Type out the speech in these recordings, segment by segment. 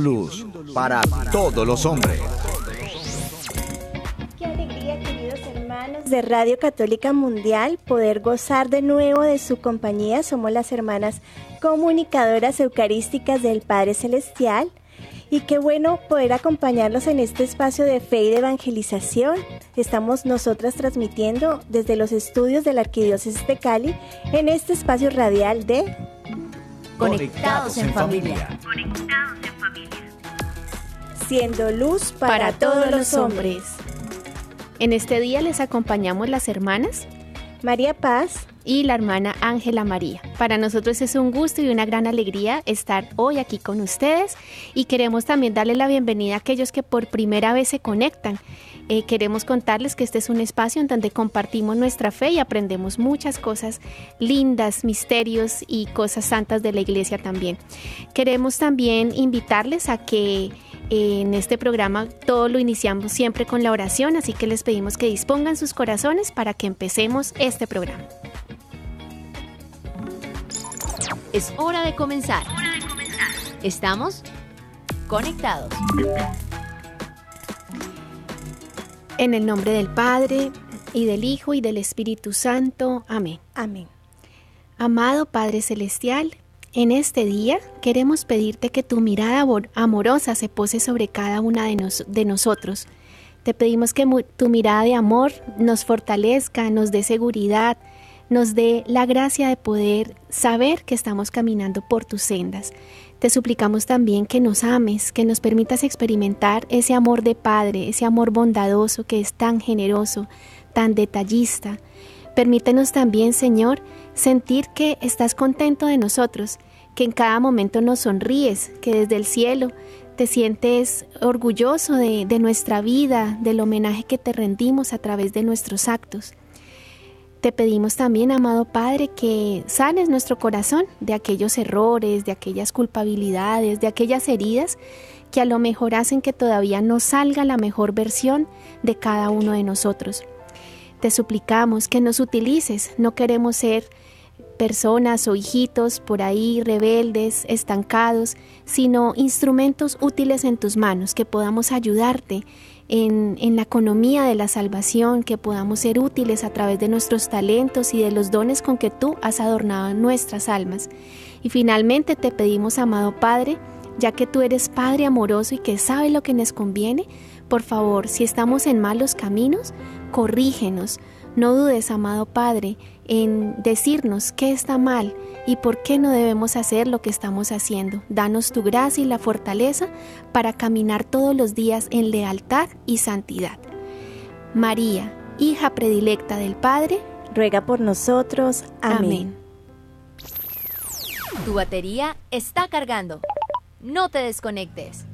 Luz para todos los hombres. Qué alegría, queridos hermanos de Radio Católica Mundial, poder gozar de nuevo de su compañía. Somos las hermanas comunicadoras eucarísticas del Padre Celestial. Y qué bueno poder acompañarlos en este espacio de fe y de evangelización. Estamos nosotras transmitiendo desde los estudios de la Arquidiócesis de Cali en este espacio radial de Conectados en familia. Siendo luz para, todos los hombres. En este día les acompañamos las hermanas María Paz, y la hermana Ángela María. Para nosotros es un gusto y una gran alegría estar hoy aquí con ustedes y queremos también darle la bienvenida a aquellos que por primera vez se conectan. Eh, queremos contarles que este es un espacio en donde compartimos nuestra fe y aprendemos muchas cosas lindas, misterios y cosas santas de la iglesia también. Queremos también invitarles a que en este programa todo lo iniciamos siempre con la oración, así que les pedimos que dispongan sus corazones para que empecemos este programa. Es hora de comenzar. Estamos conectados. En el nombre del Padre, y del Hijo, y del Espíritu Santo. Amén. amén. Amado Padre Celestial, en este día queremos pedirte que tu mirada amorosa se pose sobre cada una de, nos- de nosotros. Te pedimos que tu mirada de amor nos fortalezca, nos dé seguridad, nos dé la gracia de poder saber que estamos caminando por tus sendas. Te suplicamos también que nos ames, que nos permitas experimentar ese amor de Padre, ese amor bondadoso que es tan generoso, tan detallista. Permítenos también, Señor, sentir que estás contento de nosotros, que en cada momento nos sonríes, que desde el cielo te sientes orgulloso de, nuestra vida, del homenaje que te rendimos a través de nuestros actos. Te pedimos también, amado Padre, que sanes nuestro corazón de aquellos errores, de aquellas culpabilidades, de aquellas heridas que a lo mejor hacen que todavía no salga la mejor versión de cada uno de nosotros. Te suplicamos que nos utilices, no queremos ser personas o hijitos por ahí rebeldes, estancados, sino instrumentos útiles en tus manos, que podamos ayudarte en, la economía de la salvación, que podamos ser útiles a través de nuestros talentos y de los dones con que tú has adornado nuestras almas. Y finalmente te pedimos, amado Padre, ya que tú eres Padre amoroso y que sabe lo que nos conviene, por favor, si estamos en malos caminos, corrígenos. No dudes, amado Padre, en decirnos qué está mal y por qué no debemos hacer lo que estamos haciendo. Danos tu gracia y la fortaleza para caminar todos los días en lealtad y santidad. María, hija predilecta del Padre, ruega por nosotros. Amén. Amén. Tu batería está cargando. No te desconectes.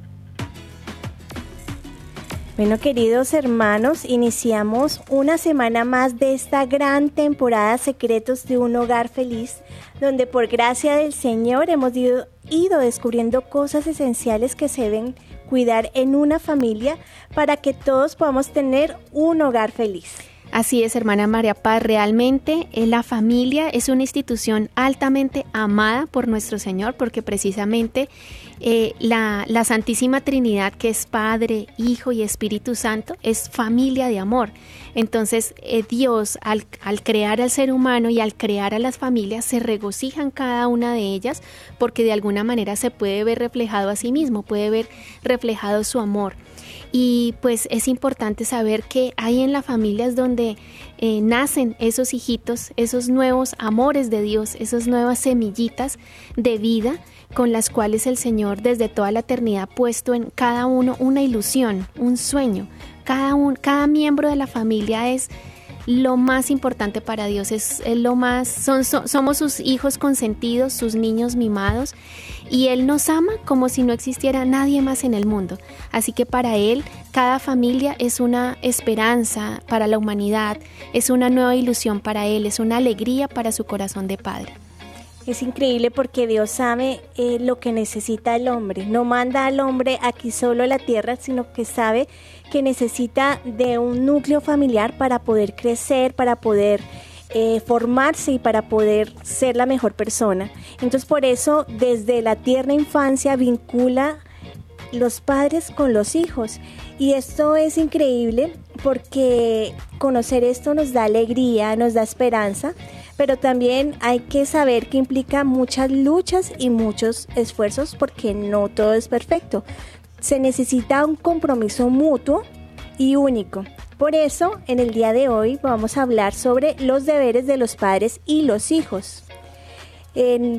Bueno, queridos hermanos, iniciamos una semana más de esta gran temporada Secretos de un Hogar Feliz, donde por gracia del Señor hemos ido, descubriendo cosas esenciales que se deben cuidar en una familia para que todos podamos tener un hogar feliz. Así es, hermana María Paz, realmente la familia es una institución altamente amada por nuestro Señor porque precisamente eh, la, la, Santísima Trinidad, que es Padre, Hijo y Espíritu Santo, es familia de amor. Entonces eh, Dios al, al, crear al ser humano y al crear a las familias se regocijan cada una de ellas porque de alguna manera se puede ver reflejado a sí mismo, puede ver reflejado su amor. Y pues es importante saber que hay en las familias donde eh, nacen esos hijitos, esos nuevos amores de Dios, esas nuevas semillitas de vida con las cuales el Señor desde toda la eternidad ha puesto en cada uno una ilusión, un sueño. Cada, un, cada miembro de la familia es lo más importante para Dios, es, es lo más, somos sus hijos consentidos, sus niños mimados, y Él nos ama como si no existiera nadie más en el mundo. Así que para Él, cada familia es una esperanza para la humanidad, es una nueva ilusión para Él, es una alegría para su corazón de Padre. Es increíble porque Dios sabe eh, lo que necesita el hombre. No manda al hombre aquí solo a la tierra, sino que sabe que necesita de un núcleo familiar para poder crecer, para poder eh, formarse y para poder ser la mejor persona. Entonces por eso desde la tierna infancia vincula los padres con los hijos. Y esto es increíble porque conocer esto nos da alegría, nos da esperanza, pero también hay que saber que implica muchas luchas y muchos esfuerzos porque no todo es perfecto. Se necesita un compromiso mutuo y único. Por eso, en el día de hoy vamos a hablar sobre los deberes de los padres y los hijos.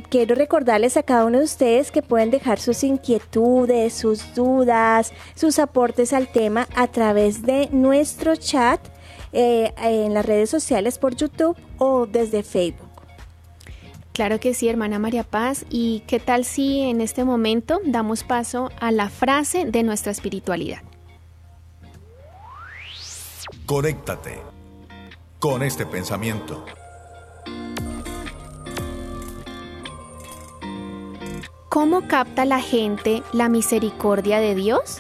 Quiero recordarles a cada uno de ustedes que pueden dejar sus inquietudes, sus dudas, sus aportes al tema a través de nuestro chat eh, en las redes sociales por YouTube o desde Facebook. Claro que sí, hermana María Paz. ¿Y qué tal si en este momento damos paso a la frase de nuestra espiritualidad? Conéctate con este pensamiento. ¿Cómo capta la gente la misericordia de Dios?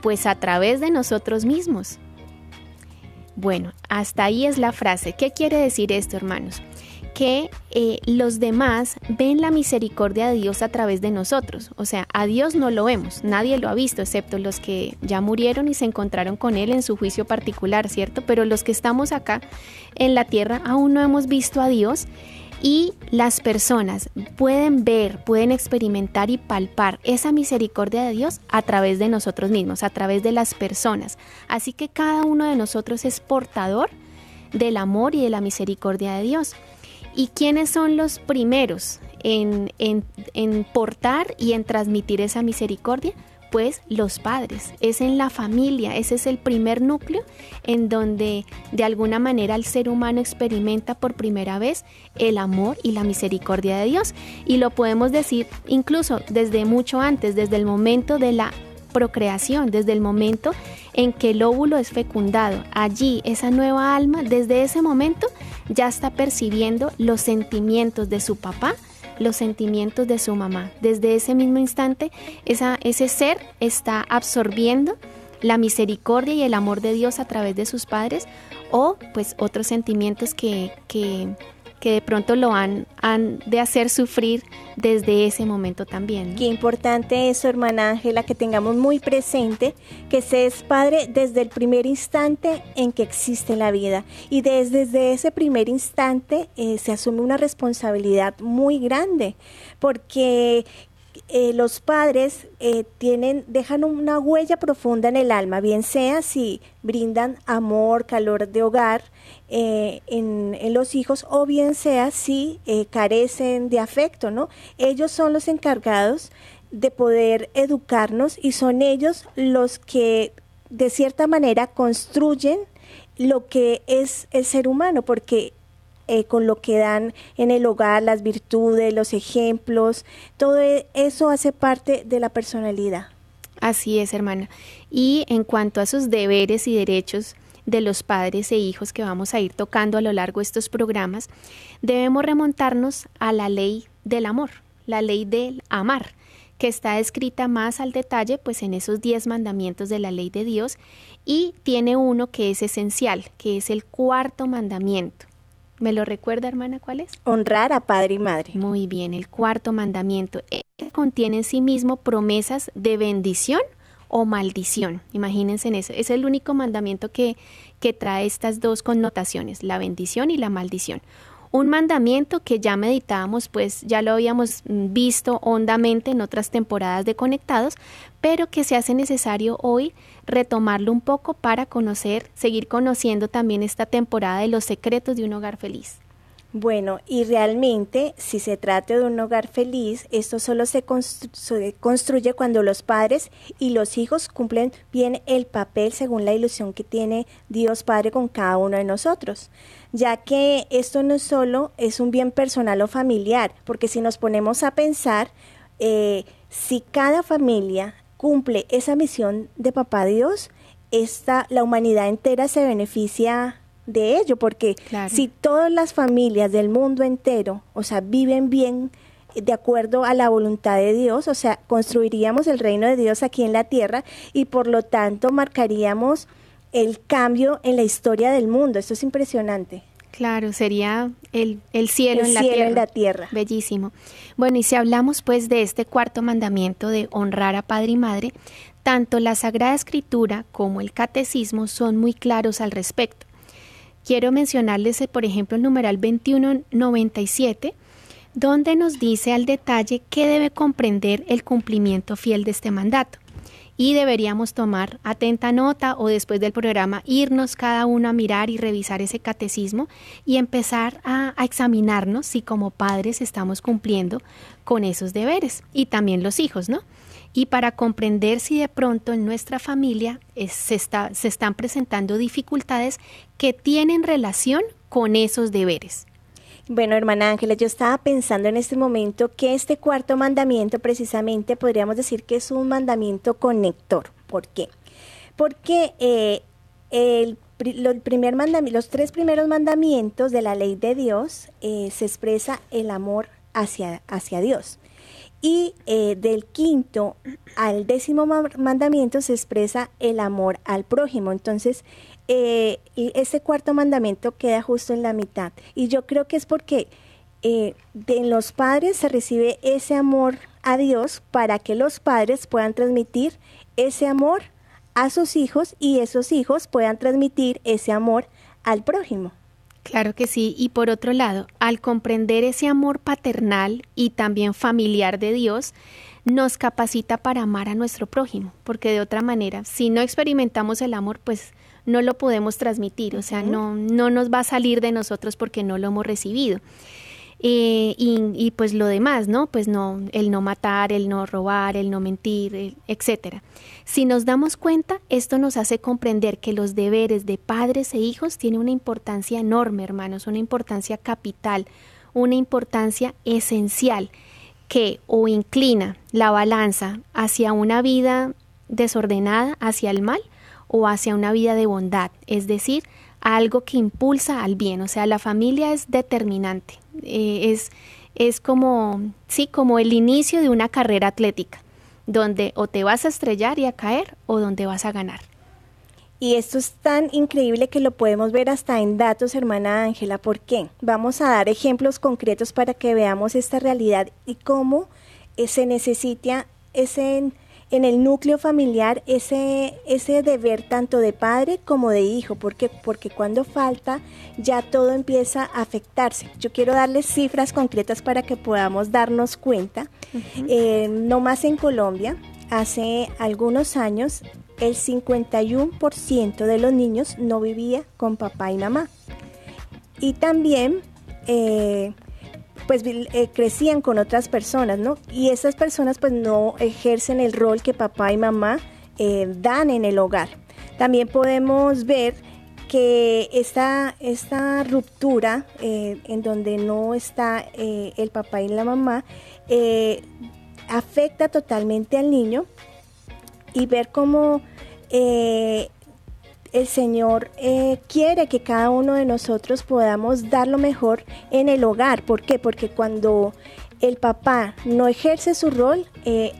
Pues a través de nosotros mismos. Bueno, hasta ahí es la frase. ¿Qué quiere decir esto, hermanos? que eh, los demás ven la misericordia de Dios a través de nosotros. O sea, a Dios no lo vemos, nadie lo ha visto, excepto los que ya murieron y se encontraron con Él en su juicio particular, ¿cierto? Pero los que estamos acá en la tierra aún no hemos visto a Dios y las personas pueden ver, pueden experimentar y palpar esa misericordia de Dios a través de nosotros mismos, a través de las personas. Así que cada uno de nosotros es portador del amor y de la misericordia de Dios. ¿Y quiénes son los primeros en, en, portar y en transmitir esa misericordia? Pues los padres, es en la familia, ese es el primer núcleo en donde de alguna manera el ser humano experimenta por primera vez el amor y la misericordia de Dios. Y lo podemos decir incluso desde mucho antes, desde el momento de la procreación, desde el momento en que el óvulo es fecundado. Allí, esa nueva alma, desde ese momento, ya está percibiendo los sentimientos de su papá, los sentimientos de su mamá. Desde ese mismo instante, ese ser está absorbiendo la misericordia y el amor de Dios a través de sus padres o pues otros sentimientos que, que que de pronto lo han, han de hacer sufrir desde ese momento también. Qué importante eso, hermana Ángela, que tengamos muy presente que se es padre desde el primer instante en que existe la vida. Y desde, ese primer instante eh, se asume una responsabilidad muy grande, porque eh, los padres eh, tienen, dejan una huella profunda en el alma, bien sea si brindan amor, calor de hogar eh, en, los hijos, o bien sea si carecen de afecto, ¿no? Ellos son los encargados de poder educarnos y son ellos los que de cierta manera construyen lo que es el ser humano, porque eh, con lo que dan en el hogar, las virtudes, los ejemplos, todo e, eso hace parte de la personalidad. Así es, hermana. Y en cuanto a sus deberes y derechos de los padres e hijos que vamos a ir tocando a lo largo de estos programas, debemos remontarnos a la ley del amor, la ley del amar que está escrita más al detalle pues en esos diez mandamientos de la ley de Dios y tiene uno que es esencial, que es el cuarto mandamiento. ¿Me lo recuerda, hermana, cuál es? Honrar a padre y madre. Muy bien, el cuarto mandamiento. contiene en sí mismo promesas de bendición o maldición. Imagínense en eso. Es el único mandamiento que, que trae estas dos connotaciones, la bendición y la maldición. Un mandamiento que ya meditábamos, pues ya lo habíamos visto hondamente en otras temporadas de Conectados, pero que se hace necesario hoy retomarlo un poco para conocer, seguir conociendo también esta temporada de los secretos de un hogar feliz. Bueno, y realmente, si se trata de un hogar feliz, esto solo se, construye cuando los padres y los hijos cumplen bien el papel según la ilusión que tiene Dios Padre con cada uno de nosotros, ya que esto no solo es un bien personal o familiar, porque si nos ponemos a pensar, eh, si cada familia cumple esa misión de papá Dios, esta, la humanidad entera se beneficia de ello, porque si todas las familias del mundo entero, o sea, viven bien de acuerdo a la voluntad de Dios, o sea, construiríamos el reino de Dios aquí en la tierra y por lo tanto marcaríamos el cambio en la historia del mundo. Esto es impresionante. Claro, sería el, cielo, en, la tierra. en la tierra. Bellísimo. Bueno, y si hablamos pues de este cuarto mandamiento de honrar a padre y madre, tanto la Sagrada Escritura como el Catecismo son muy claros al respecto. Quiero mencionarles, por ejemplo, el numeral 2197, donde nos dice al detalle qué debe comprender el cumplimiento fiel de este mandato y deberíamos tomar atenta nota o después del programa irnos cada uno a mirar y revisar ese catecismo y empezar a, examinarnos si como padres estamos cumpliendo con esos deberes y también los hijos, ¿no? Y para comprender si de pronto en nuestra familia se, está, se están presentando dificultades que tienen relación con esos deberes. Bueno, hermana Ángela, yo estaba pensando en este momento que este cuarto mandamiento precisamente podríamos decir que es un mandamiento conector. ¿Por qué? Porque eh, el, primer los tres primeros mandamientos de la ley de Dios eh, se expresa el amor hacia, hacia Dios. Y eh, del quinto al décimo mandamiento se expresa el amor al prójimo. Entonces, eh, ese cuarto mandamiento queda justo en la mitad. Y yo creo que es porque eh, de los padres se recibe ese amor a Dios para que los padres puedan transmitir ese amor a sus hijos y esos hijos puedan transmitir ese amor al prójimo. Claro que sí, y por otro lado, al comprender ese amor paternal y también familiar de Dios, nos capacita para amar a nuestro prójimo, porque de otra manera, si no experimentamos el amor, pues no lo podemos transmitir, o sea, no, no nos va a salir de nosotros porque no lo hemos recibido. Eh, y, pues lo demás, ¿no? Pues no, el no matar, el no robar, el no mentir, etcétera. Si nos damos cuenta, esto nos hace comprender que los deberes de padres e hijos tienen una importancia enorme, hermanos, una importancia capital, una importancia esencial que o inclina la balanza hacia una vida desordenada, hacia el mal, o hacia una vida de bondad, es decir, algo que impulsa al bien, o sea, la familia es determinante, eh, es, es como, sí, como el inicio de una carrera atlética, donde o te vas a estrellar y a caer o donde vas a ganar. Y esto es tan increíble que lo podemos ver hasta en datos, hermana Ángela. ¿Por qué? Vamos a dar ejemplos concretos para que veamos esta realidad y cómo eh, se necesita ese en el núcleo familiar ese, ese deber tanto de padre como de hijo, porque, porque cuando falta ya todo empieza a afectarse. Yo quiero darles cifras concretas para que podamos darnos cuenta. Eh, no más en Colombia, hace algunos años el 51% de los niños no vivía con papá y mamá. Y también eh, pues eh, crecían con otras personas, ¿no? Y esas personas pues no ejercen el rol que papá y mamá eh, dan en el hogar. También podemos ver que esta, esta ruptura eh, en donde no está el papá y la mamá afecta totalmente al niño y ver cómo el Señor eh, quiere que cada uno de nosotros podamos dar lo mejor en el hogar. ¿Por qué? Porque cuando el papá no ejerce su rol, eh,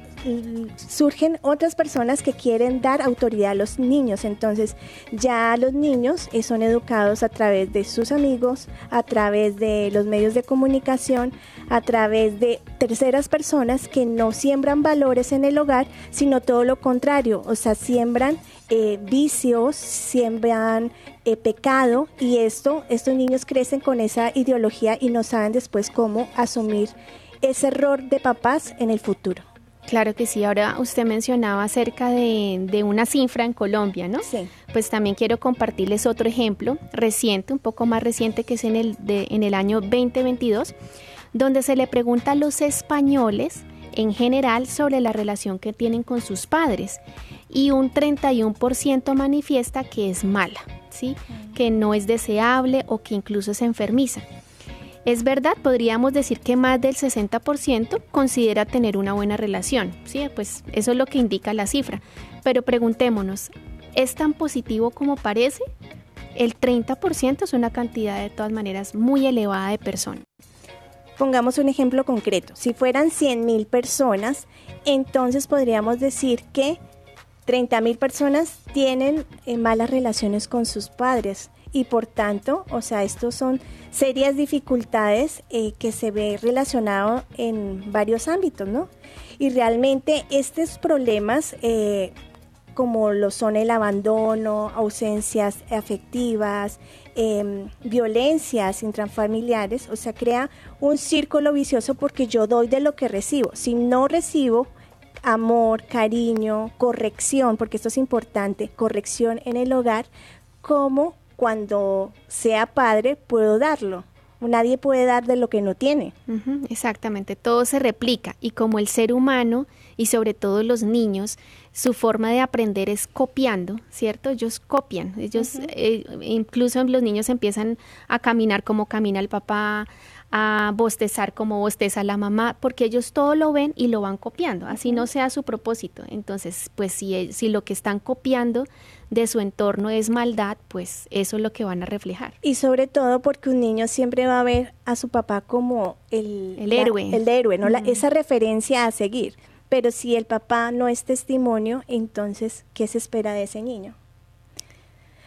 surgen otras personas que quieren dar autoridad a los niños. Entonces ya los niños eh, son educados a través de sus amigos, a través de los medios de comunicación, a través de terceras personas que no siembran valores en el hogar, sino todo lo contrario, o sea, siembran eh, vicios, siembran eh, pecado y esto, estos niños crecen con esa ideología y no saben después cómo asumir ese error de papás en el futuro. Claro que sí. Ahora usted mencionaba acerca de, una cifra en Colombia, ¿no? Sí. Pues también quiero compartirles otro ejemplo reciente, un poco más reciente, que es en el, en el año 2022, donde se le pregunta a los españoles en general sobre la relación que tienen con sus padres y un 31% manifiesta que es mala, ¿sí? Que no es deseable o que incluso es enfermiza. Es verdad, podríamos decir que más del 60% considera tener una buena relación, ¿sí? Pues eso es lo que indica la cifra. Pero preguntémonos, ¿es tan positivo como parece? el 30% es una cantidad de todas maneras muy elevada de personas. Pongamos un ejemplo concreto. Si fueran 100.000 personas, entonces podríamos decir que 30.000 personas tienen eh, malas relaciones con sus padres y por tanto, o sea, estos son serias dificultades eh, que se ve relacionado en varios ámbitos, ¿no? Y realmente estos problemas eh, como lo son el abandono, ausencias afectivas, em, violencias intrafamiliares, o sea, crea un círculo vicioso porque yo doy de lo que recibo. Si no recibo amor, cariño, corrección, porque esto es importante, corrección en el hogar, ¿cómo cuando sea padre puedo darlo? Nadie puede dar de lo que no tiene. exactamente, todo se replica y como el ser humano y sobre todo los niños, su forma de aprender es copiando, ¿cierto? Ellos copian, ellos eh, incluso los niños empiezan a caminar como camina el papá, a bostezar como bosteza la mamá, porque ellos todo lo ven y lo van copiando, así no sea su propósito. Entonces, pues si, si lo que están copiando de su entorno es maldad, pues eso es lo que van a reflejar. Y sobre todo porque un niño siempre va a ver a su papá como el, el héroe. el héroe, ¿no? esa referencia a seguir. Pero si el papá no es testimonio, entonces, ¿qué se espera de ese niño?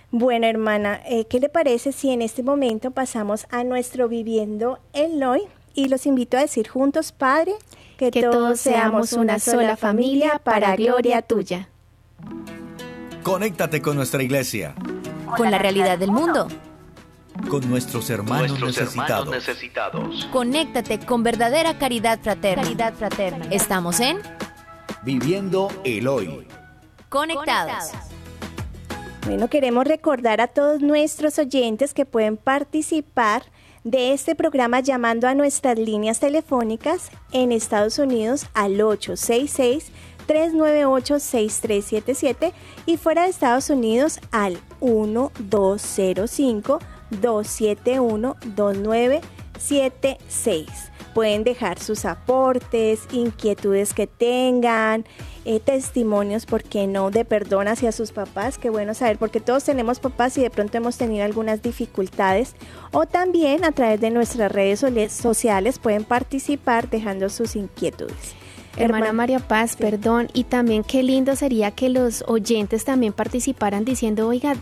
Bueno, hermana, eh, ¿qué le parece si en este momento pasamos a nuestro viviendo el hoy? Y los invito a decir juntos, Padre, que, todos seamos una sola familia para gloria tuya. Conéctate con nuestra iglesia. Con la realidad del mundo. Con nuestros hermanos, necesitados. Conéctate con verdadera caridad fraterna. Caridad fraterna. Estamos en Viviendo el Hoy. Conectados. Bueno, queremos recordar a todos nuestros oyentes que pueden participar de este programa llamando a nuestras líneas telefónicas en Estados Unidos al 866 398-6377 y fuera de Estados Unidos al 1205-271-2976. Pueden dejar sus aportes, inquietudes que tengan, eh, testimonios, ¿por qué no?, de perdón hacia sus papás. Qué bueno saber, porque todos tenemos papás y de pronto hemos tenido algunas dificultades. O también a través de nuestras redes sociales pueden participar dejando sus inquietudes. Hermana María Paz, perdón, y también qué lindo sería que los oyentes también participaran diciendo, oiga,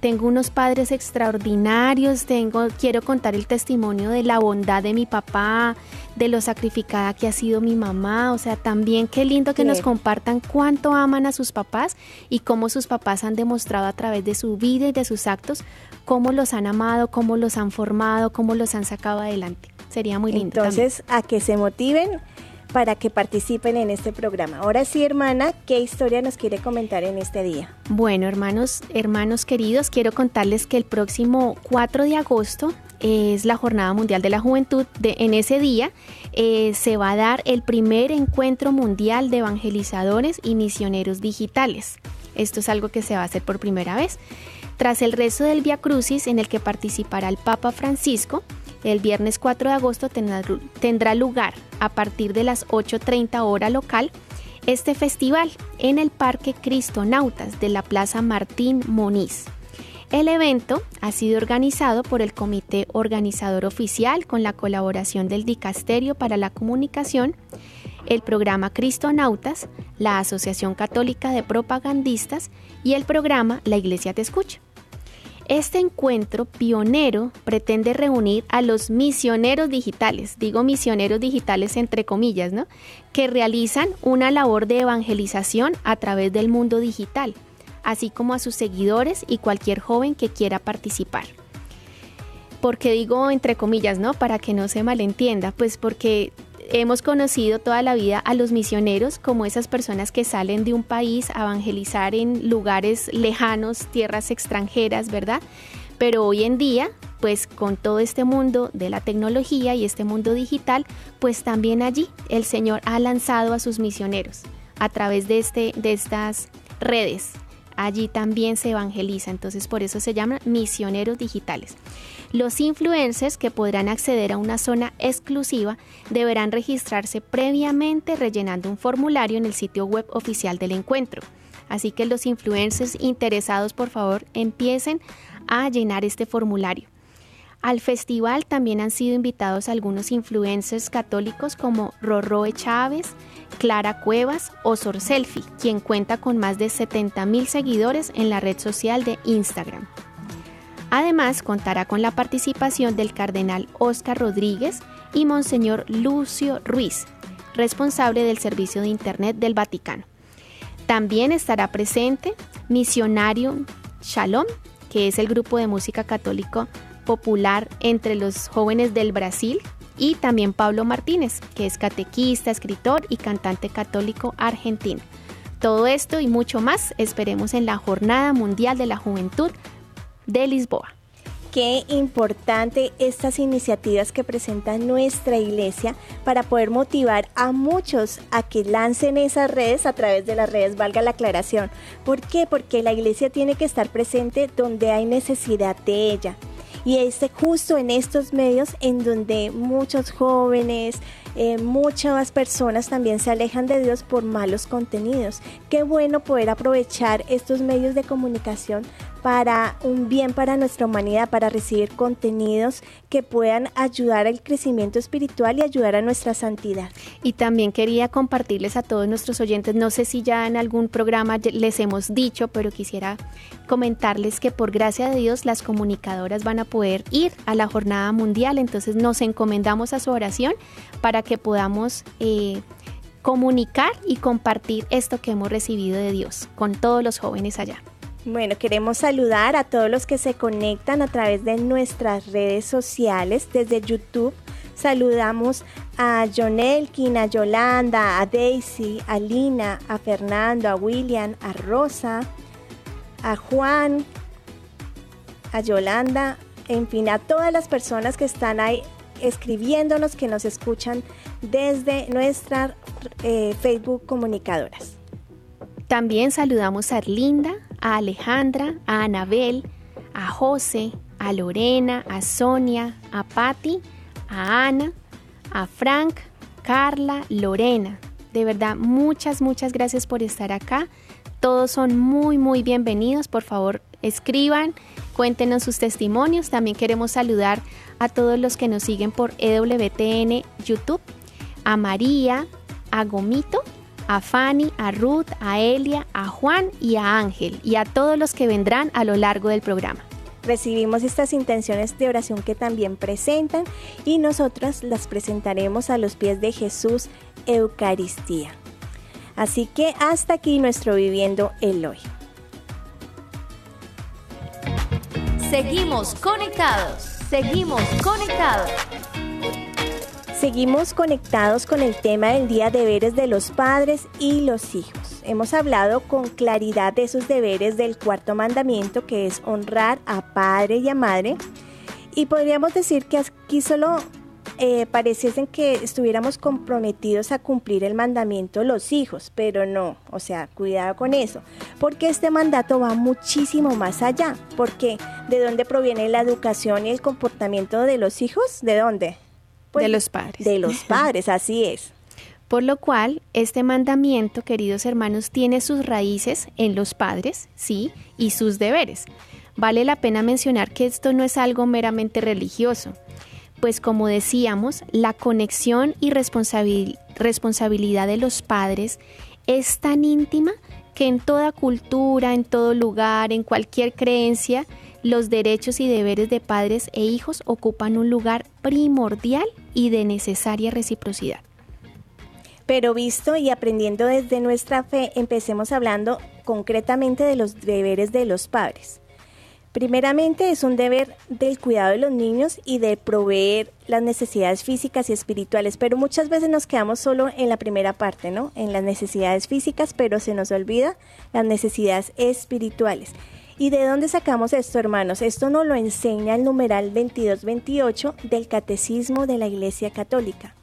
tengo unos padres extraordinarios, tengo, quiero contar el testimonio de la bondad de mi papá, de lo sacrificada que ha sido mi mamá, o sea, también qué lindo que nos compartan cuánto aman a sus papás y cómo sus papás han demostrado a través de su vida y de sus actos cómo los han amado, cómo los han formado, cómo los han sacado adelante. Sería muy lindo. Entonces, a que se motiven para que participen en este programa. Ahora sí, hermana, ¿qué historia nos quiere comentar en este día? Bueno, hermanos, hermanos queridos, quiero contarles que el próximo 4 de agosto es la Jornada Mundial de la Juventud. De, en ese día eh, se va a dar el primer encuentro mundial de evangelizadores y misioneros digitales. Esto es algo que se va a hacer por primera vez. Tras el rezo del Via Crucis, en el que participará el Papa Francisco, el viernes 4 de agosto tendrá, lugar a partir de las 8.30 hora local este festival en el Parque Cristonautas de la Plaza Martín Moniz. El evento ha sido organizado por el Comité Organizador Oficial con la colaboración del Dicasterio para la Comunicación, el programa Cristonautas, la Asociación Católica de Propagandistas y el programa La Iglesia Te Escucha. Este encuentro pionero pretende reunir a los misioneros digitales, digo misioneros digitales entre comillas, ¿no? que realizan una labor de evangelización a través del mundo digital, así como a sus seguidores y cualquier joven que quiera participar. ¿Por qué digo entre comillas, no? Para que no se malentienda, pues porque hemos conocido toda la vida a los misioneros como esas personas que salen de un país a evangelizar en lugares lejanos, tierras extranjeras, ¿verdad? Pero hoy en día, pues con todo este mundo de la tecnología y este mundo digital, pues también allí el Señor ha lanzado a sus misioneros a través de, este, de estas redes. Allí también se evangeliza, entonces por eso se llaman misioneros digitales. Los influencers que podrán acceder a una zona exclusiva deberán registrarse previamente rellenando un formulario en el sitio web oficial del encuentro. Así que los influencers interesados, por favor, empiecen a llenar este formulario. Al festival también han sido invitados algunos influencers católicos como Rorroe Chávez, Clara Cuevas o Sor Selfie, quien cuenta con más de 70 mil seguidores en la red social de Instagram. Además, contará con la participación del cardenal Oscar Rodríguez y Monseñor Lucio Ruiz, responsable del servicio de Internet del Vaticano. También estará presente Misionario Shalom, que es el grupo de música católico popular entre los jóvenes del Brasil, y también Pablo Martínez, que es catequista, escritor y cantante católico argentino. Todo esto y mucho más esperemos en la Jornada Mundial de la Juventud de Lisboa. Qué importante estas iniciativas que presenta nuestra iglesia para poder motivar a muchos a que lancen esas redes a través de las redes, valga la aclaración. ¿Por qué? Porque la iglesia tiene que estar presente donde hay necesidad de ella y es justo en estos medios en donde muchos jóvenes, eh, muchas personas también se alejan de Dios por malos contenidos. Qué bueno poder aprovechar estos medios de comunicación para un bien para nuestra humanidad, para recibir contenidos que puedan ayudar al crecimiento espiritual y ayudar a nuestra santidad. Y también quería compartirles a todos nuestros oyentes, no sé si ya en algún programa les hemos dicho, pero quisiera comentarles que por gracia de Dios las comunicadoras van a poder ir a la jornada mundial, entonces nos encomendamos a su oración para que podamos... Eh, comunicar y compartir esto que hemos recibido de Dios con todos los jóvenes allá. Bueno, queremos saludar a todos los que se conectan a través de nuestras redes sociales desde YouTube. Saludamos a John Elkin, a Yolanda, a Daisy, a Lina, a Fernando, a William, a Rosa, a Juan, a Yolanda, en fin, a todas las personas que están ahí escribiéndonos, que nos escuchan desde nuestras eh, Facebook comunicadoras. También saludamos a Erlinda, a Alejandra, a Anabel, a José, a Lorena, a Sonia, a Patti, a Ana, a Frank, Carla, Lorena. De verdad, muchas, muchas gracias por estar acá. Todos son muy, muy bienvenidos. Por favor, escriban, cuéntenos sus testimonios. También queremos saludar a todos los que nos siguen por EWTN YouTube, a María, a Gomito a Fanny, a Ruth, a Elia, a Juan y a Ángel y a todos los que vendrán a lo largo del programa. Recibimos estas intenciones de oración que también presentan y nosotros las presentaremos a los pies de Jesús Eucaristía. Así que hasta aquí nuestro Viviendo el Hoy. Seguimos conectados, seguimos conectados. Seguimos conectados con el tema del día deberes de los padres y los hijos. Hemos hablado con claridad de esos deberes del cuarto mandamiento que es honrar a padre y a madre. Y podríamos decir que aquí solo eh, pareciesen que estuviéramos comprometidos a cumplir el mandamiento los hijos, pero no, o sea, cuidado con eso, porque este mandato va muchísimo más allá, porque ¿de dónde proviene la educación y el comportamiento de los hijos? ¿De dónde? Pues, de los padres. De los padres, así es. Por lo cual, este mandamiento, queridos hermanos, tiene sus raíces en los padres, sí, y sus deberes. Vale la pena mencionar que esto no es algo meramente religioso, pues como decíamos, la conexión y responsabilidad de los padres es tan íntima que en toda cultura, en todo lugar, en cualquier creencia, los derechos y deberes de padres e hijos ocupan un lugar primordial y de necesaria reciprocidad. Pero visto y aprendiendo desde nuestra fe, empecemos hablando concretamente de los deberes de los padres. Primeramente es un deber del cuidado de los niños y de proveer las necesidades físicas y espirituales, pero muchas veces nos quedamos solo en la primera parte, ¿no? En las necesidades físicas, pero se nos olvida las necesidades espirituales. ¿Y de dónde sacamos esto, hermanos? Esto nos lo enseña el numeral 2228 del Catecismo de la Iglesia Católica.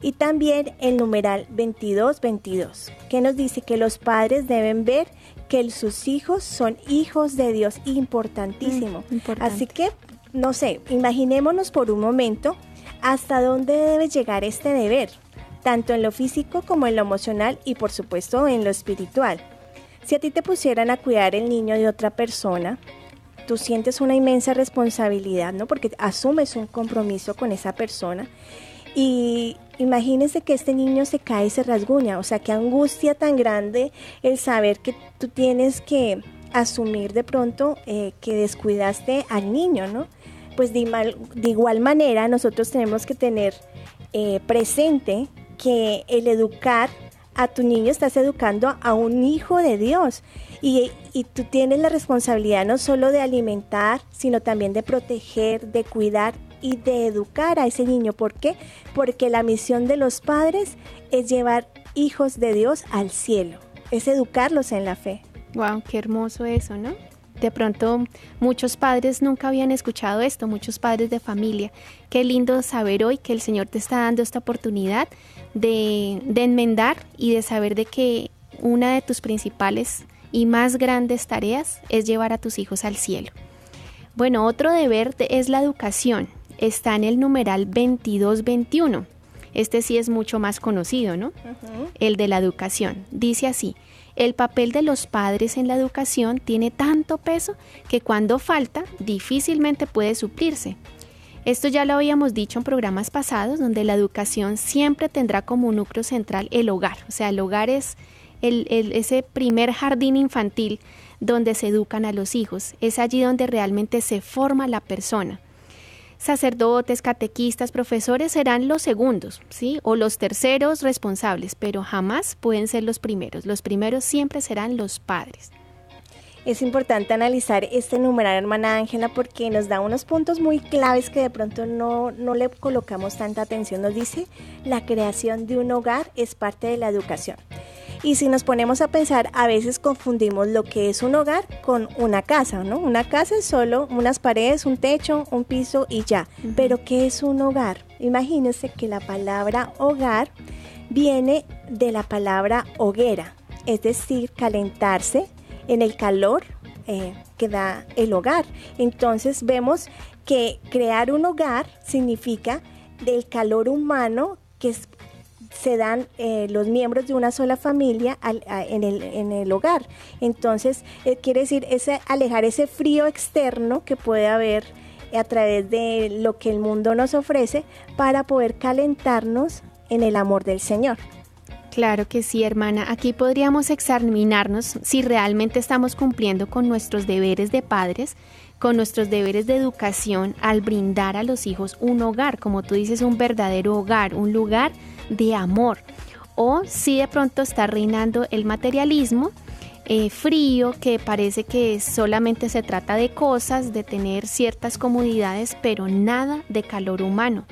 Y también el numeral 2222, que nos dice que los padres deben ver que sus hijos son hijos de Dios, importantísimo. Mm, Así que, no sé, imaginémonos por un momento hasta dónde debe llegar este deber, tanto en lo físico como en lo emocional y por supuesto en lo espiritual. Si a ti te pusieran a cuidar el niño de otra persona, tú sientes una inmensa responsabilidad, ¿no? Porque asumes un compromiso con esa persona. Y imagínese que este niño se cae y se rasguña, o sea, qué angustia tan grande el saber que tú tienes que asumir de pronto eh, que descuidaste al niño, ¿no? Pues de, de, igual manera nosotros tenemos que tener eh, presente que el educar a tu niño estás educando a un hijo de Dios y, tú tienes la responsabilidad no solo de alimentar, sino también de proteger, de cuidar y de educar a ese niño. ¿Por qué? Porque la misión de los padres es llevar hijos de Dios al cielo, es educarlos en la fe. Wow, qué hermoso eso, ¿no? De pronto muchos padres nunca habían escuchado esto, muchos padres de familia. Qué lindo saber hoy que el Señor te está dando esta oportunidad de, de enmendar y de saber de que una de tus principales y más grandes tareas es llevar a tus hijos al cielo. Bueno, otro deber es la educación. Está en el numeral 2221. Este sí es mucho más conocido, ¿no? El de la educación. Dice así, el papel de los padres en la educación tiene tanto peso que cuando falta difícilmente puede suplirse. Esto ya lo habíamos dicho en programas pasados, donde la educación siempre tendrá como núcleo central el hogar. O sea, el hogar es ese primer jardín infantil donde se educan a los hijos. Es allí donde realmente se forma la persona sacerdotes, catequistas, profesores serán los segundos, ¿sí? O los terceros responsables, pero jamás pueden ser los primeros. Los primeros siempre serán los padres. Es importante analizar este numeral, hermana Ángela, porque nos da unos puntos muy claves que de pronto no, no le colocamos tanta atención. Nos dice, la creación de un hogar es parte de la educación. Y si nos ponemos a pensar, a veces confundimos lo que es un hogar con una casa, ¿no? Una casa es solo unas paredes, un techo, un piso y ya. Pero ¿qué es un hogar? Imagínense que la palabra hogar viene de la palabra hoguera, es decir, calentarse en el calor eh, que da el hogar. Entonces vemos que crear un hogar significa del calor humano que se dan eh, los miembros de una sola familia en, el, hogar. Entonces, eh, quiere decir ese, alejar ese frío externo que puede haber a través de lo que el mundo nos ofrece para poder calentarnos en el amor del Señor. Claro que sí, hermana. Aquí podríamos examinarnos si realmente estamos cumpliendo con nuestros deberes de padres, con nuestros deberes de educación al brindar a los hijos un hogar, como tú dices, un verdadero hogar, un lugar de amor. O si de pronto está reinando el materialismo eh, frío, que parece que solamente se trata de cosas, de tener ciertas comodidades, pero nada de calor humano.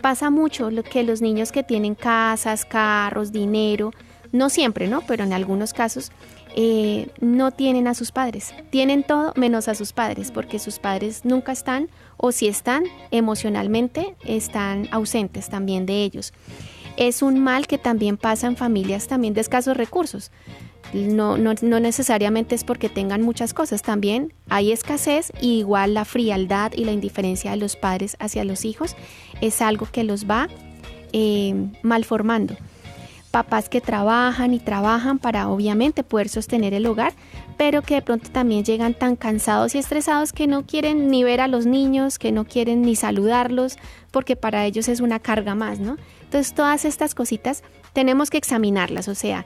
Pasa mucho lo que los niños que tienen casas, carros, dinero, no siempre, ¿no? Pero en algunos casos eh, no tienen a sus padres. Tienen todo menos a sus padres, porque sus padres nunca están o si están emocionalmente, están ausentes también de ellos es un mal que también pasa en familias también de escasos recursos. No, no, no, necesariamente es porque tengan muchas cosas, también hay escasez y igual la frialdad y la indiferencia de los padres hacia los hijos es algo que los va eh, malformando. Papás que trabajan y trabajan para obviamente poder sostener el hogar, pero que de pronto también llegan tan cansados y estresados que no quieren ni ver a los niños, que no quieren ni saludarlos, porque para ellos es una carga más, ¿no? Entonces todas estas cositas tenemos que examinarlas, o sea,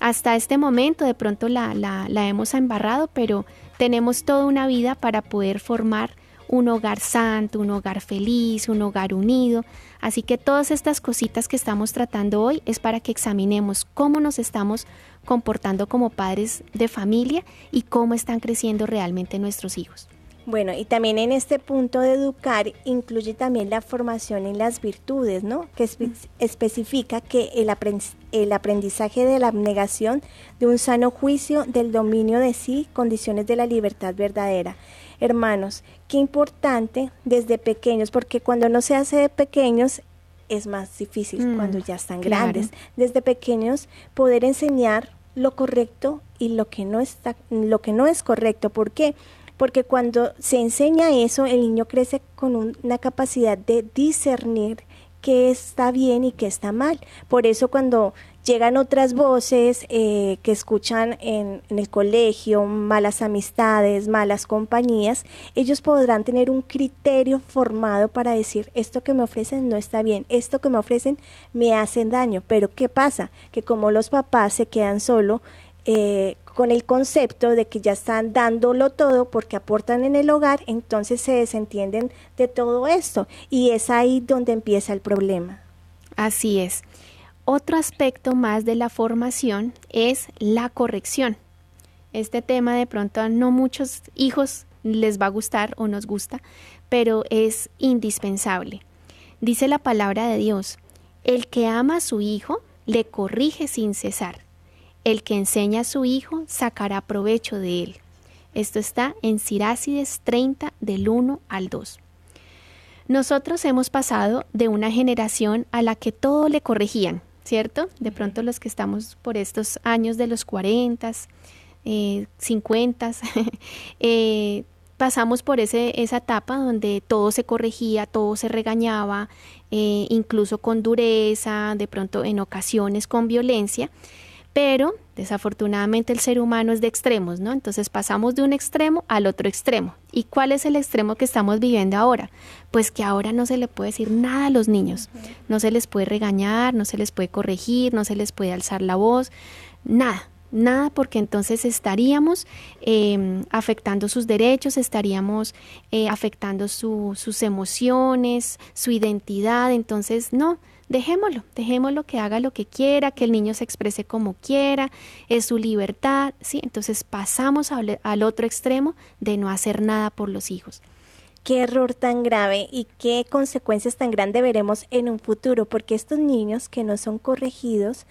hasta este momento de pronto la, la, hemos embarrado, pero tenemos toda una vida para poder formar un hogar santo, un hogar feliz, un hogar unido. Así que todas estas cositas que estamos tratando hoy es para que examinemos cómo nos estamos comportando como padres de familia y cómo están creciendo realmente nuestros hijos. Bueno, y también en este punto de educar incluye también la formación en las virtudes, ¿no? Que especifica que el, el aprendizaje de la abnegación, de un sano juicio, del dominio de sí, condiciones de la libertad verdadera. Hermanos, qué importante desde pequeños, porque cuando no se hace de pequeños es más difícil mm, cuando ya están grandes. Desde pequeños poder enseñar lo correcto y lo que no está, lo que no es correcto. ¿Por qué? Porque cuando se enseña eso, el niño crece con una capacidad de discernir qué está bien y qué está mal. Por eso cuando llegan otras voces eh, que escuchan en, en, el colegio, malas amistades, malas compañías, ellos podrán tener un criterio formado para decir, esto que me ofrecen no está bien, esto que me ofrecen me hacen daño, pero ¿qué pasa? Que como los papás se quedan solo, eh, con el concepto de que ya están dándolo todo porque aportan en el hogar, entonces se desentienden de todo esto y es ahí donde empieza el problema. Así es. Otro aspecto más de la formación es la corrección. Este tema de pronto a no muchos hijos les va a gustar o nos gusta, pero es indispensable. Dice la palabra de Dios, el que ama a su hijo le corrige sin cesar el que enseña a su hijo sacará provecho de él. Esto está en Sirácides 30 del 1 al 2. Nosotros hemos pasado de una generación a la que todo le corregían, ¿cierto? De pronto los que estamos por estos años de los 40, eh, 50, eh, pasamos por ese, esa etapa donde todo se corregía, todo se regañaba, eh, incluso con dureza, de pronto en ocasiones con violencia. Pero desafortunadamente el ser humano es de extremos, ¿no? Entonces pasamos de un extremo al otro extremo. ¿Y cuál es el extremo que estamos viviendo ahora? Pues que ahora no se le puede decir nada a los niños. No se les puede regañar, no se les puede corregir, no se les puede alzar la voz, nada. Nada porque entonces estaríamos em, afectando sus derechos, estaríamos eh, afectando sus emociones, su identidad. Entonces, no, dejémoslo, dejémoslo que haga lo que quiera, que el niño se exprese como quiera, es su libertad, ¿sí? Entonces pasamos al, otro extremo de no hacer nada por los hijos qué error tan grave y qué consecuencias tan grandes veremos en un futuro, porque estos niños que no son corregidos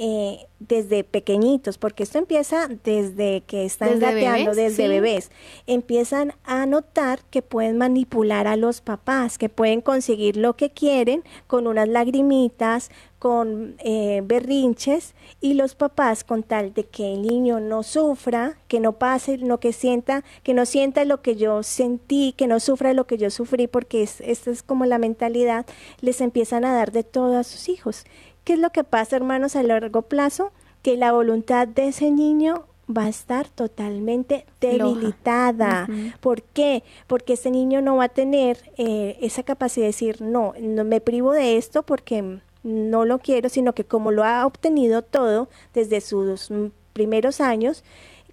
eh, desde pequeñitos, porque esto empieza desde que están gateando, desde bebés, empiezan a notar que pueden manipular a los papás, que pueden conseguir lo que quieren con unas lagrimitas, con eh, berrinches y los papás con tal de que el niño no sufra, que no pase lo que sienta, que no sienta lo que yo sentí, que no sufra lo que yo sufrí, porque es, esta es como la mentalidad, les empiezan a dar de todo a sus hijos ¿Qué es lo que pasa, hermanos, a largo plazo? Que la voluntad de ese niño va a estar totalmente debilitada. ¿Por qué? Porque ese niño no va a tener eh, esa capacidad de decir, no, no me privo de esto porque no lo quiero, sino que como lo ha obtenido todo desde sus primeros años,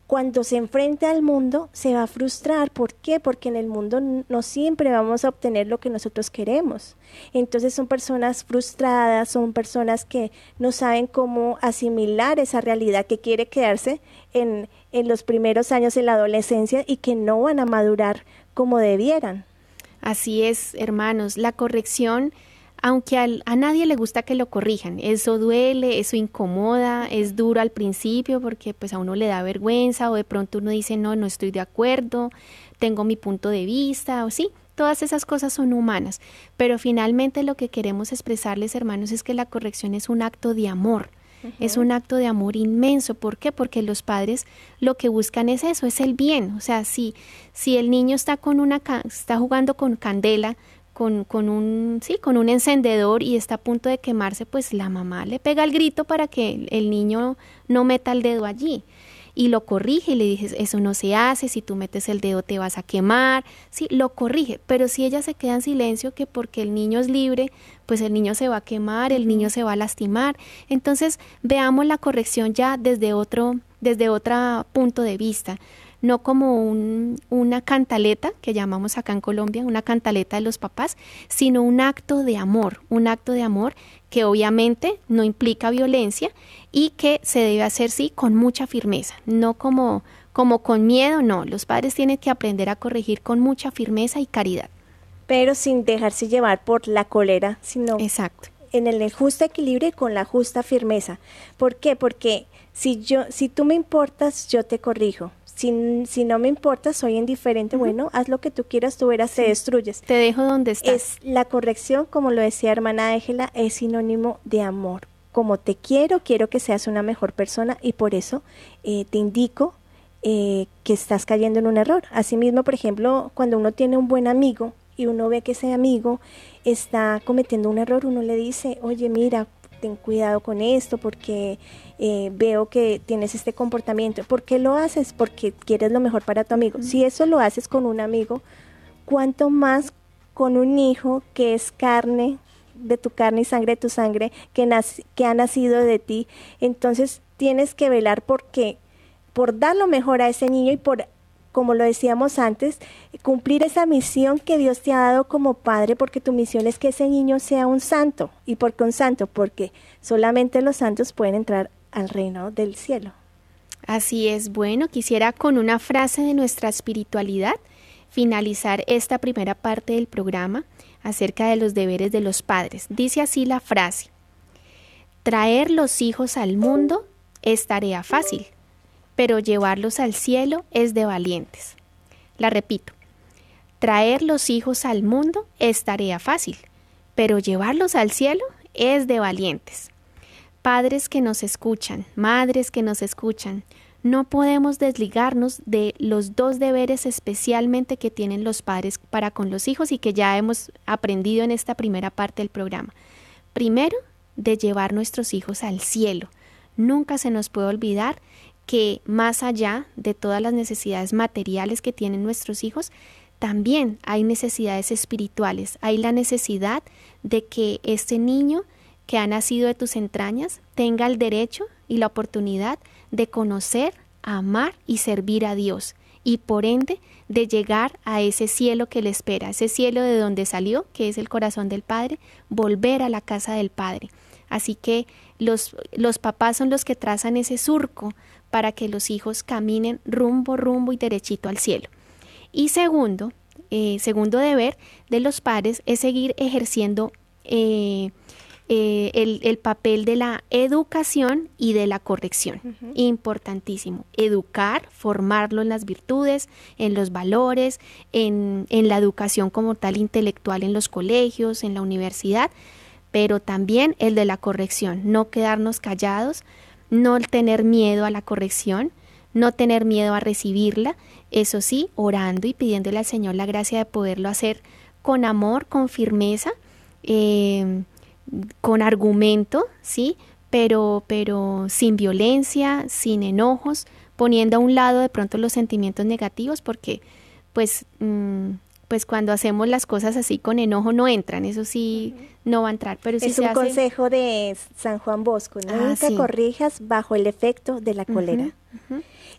cuando se enfrenta al mundo se va a frustrar. ¿Por qué? Porque en el mundo no siempre vamos a obtener lo que nosotros queremos. Entonces son personas frustradas, son personas que no saben cómo asimilar esa realidad que quiere quedarse en, en los primeros años de la adolescencia y que no van a madurar como debieran. Así es, hermanos. La corrección aunque a nadie le gusta que lo corrijan, eso duele, eso incomoda, es duro al principio porque pues a uno le da vergüenza o de pronto uno dice no, no estoy de acuerdo, tengo mi punto de vista o sí, todas esas cosas son humanas, pero finalmente lo que queremos expresarles hermanos es que la corrección es un acto de amor. Es un acto de amor inmenso. ¿Por qué? Porque los padres lo que buscan es eso, es el bien. O sea, si, si el niño está con una está jugando con candela, con, con, un, sí, con un encendedor y está a punto de quemarse, pues la mamá le pega el grito para que el niño no meta el dedo allí. Y lo corrige y le dices, eso no se hace, si tú metes el dedo te vas a quemar, sí, lo corrige, pero si ella se queda en silencio que porque el niño es libre, pues el niño se va a quemar, el niño se va a lastimar. Entonces, veamos la corrección ya desde otro, desde otro punto de vista no como una cantaleta que llamamos acá en Colombia, una cantaleta de los papás, sino un acto de amor, un acto de amor que obviamente no implica violencia y que se debe hacer sí con mucha firmeza, no como como con miedo, no, los padres tienen que aprender a corregir con mucha firmeza y caridad. Pero sin dejarse llevar por la cólera, sino Exacto. en el justo equilibrio y con la justa firmeza. ¿Por qué? Porque si yo si tú me importas, yo te corrijo si, si no me importa, soy indiferente, bueno, haz lo que tú quieras, tú verás, te destruyes. Te dejo donde estás. Es la corrección, como lo decía hermana Ángela, es sinónimo de amor. Como te quiero, quiero que seas una mejor persona y por eso eh, te indico eh, que estás cayendo en un error. Asimismo, por ejemplo, cuando uno tiene un buen amigo y uno ve que ese amigo está cometiendo un error, uno le dice, oye, mira, ten cuidado con esto, porque eh, veo que tienes este comportamiento. ¿Por qué lo haces? Porque quieres lo mejor para tu amigo. Si eso lo haces con un amigo, ¿cuánto más con un hijo que es carne de tu carne y sangre de tu sangre, que, que ha nacido de ti? Entonces tienes que velar porque por dar lo mejor a ese niño y por como lo decíamos antes, cumplir esa misión que Dios te ha dado como padre, porque tu misión es que ese niño sea un santo. ¿Y por qué un santo? Porque solamente los santos pueden entrar al reino del cielo. Así es, bueno, quisiera con una frase de nuestra espiritualidad finalizar esta primera parte del programa acerca de los deberes de los padres. Dice así la frase, traer los hijos al mundo es tarea fácil, pero llevarlos al cielo es de valientes. La repito, traer los hijos al mundo es tarea fácil, pero llevarlos al cielo es de valientes. Padres que nos escuchan, madres que nos escuchan, no podemos desligarnos de los dos deberes especialmente que tienen los padres para con los hijos y que ya hemos aprendido en esta primera parte del programa. Primero, de llevar nuestros hijos al cielo. Nunca se nos puede olvidar que más allá de todas las necesidades materiales que tienen nuestros hijos, también hay necesidades espirituales. Hay la necesidad de que este niño que ha nacido de tus entrañas tenga el derecho y la oportunidad de conocer, amar y servir a Dios y por ende de llegar a ese cielo que le espera, ese cielo de donde salió, que es el corazón del Padre, volver a la casa del Padre. Así que los, los papás son los que trazan ese surco para que los hijos caminen rumbo, rumbo y derechito al cielo. Y segundo, eh, segundo deber de los padres es seguir ejerciendo eh, eh, el, papel de la educación y de la corrección. Importantísimo. Educar, formarlo en las virtudes, en los valores, en, en la educación como tal intelectual en los colegios, en la universidad, pero también el de la corrección, no quedarnos callados, no tener miedo a la corrección, no tener miedo a recibirla, eso sí, orando y pidiéndole al Señor la gracia de poderlo hacer con amor, con firmeza, em, con argumento, ¿sí? Pero, pero sin violencia, sin enojos, poniendo a un lado de pronto los sentimientos negativos, porque pues mm, pues cuando hacemos las cosas así con enojo no entran, eso sí no va a entrar. Pero si es un consejo de San Juan Bosco, ah, nunca corrijas bajo el efecto de la cólera.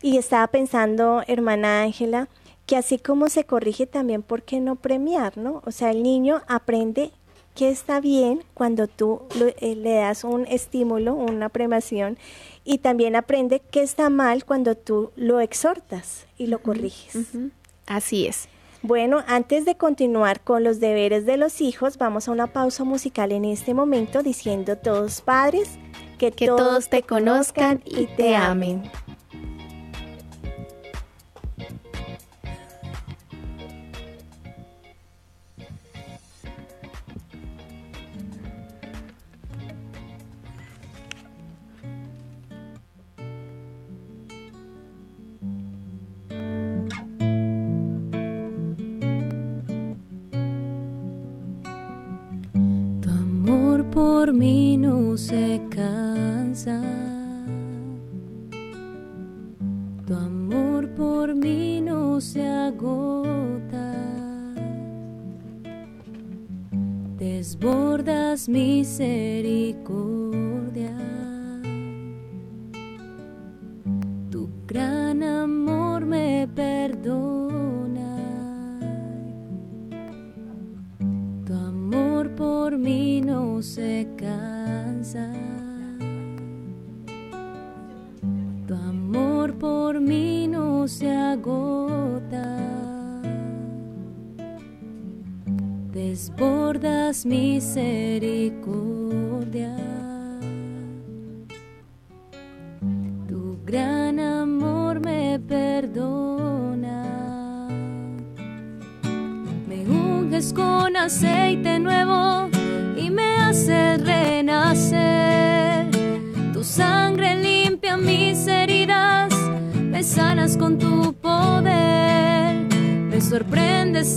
Y estaba pensando, hermana Ángela, que así como se corrige también, ¿por qué no premiar, no? O sea, el niño aprende que está bien cuando tú eh, le das un estímulo, una premiación, y también aprende que está mal cuando tú lo exhortas y lo corriges. Así es. Bueno, antes de continuar con los deberes de los hijos, vamos a una pausa musical en este momento diciendo todos padres que, todos, te conozcan y te amen.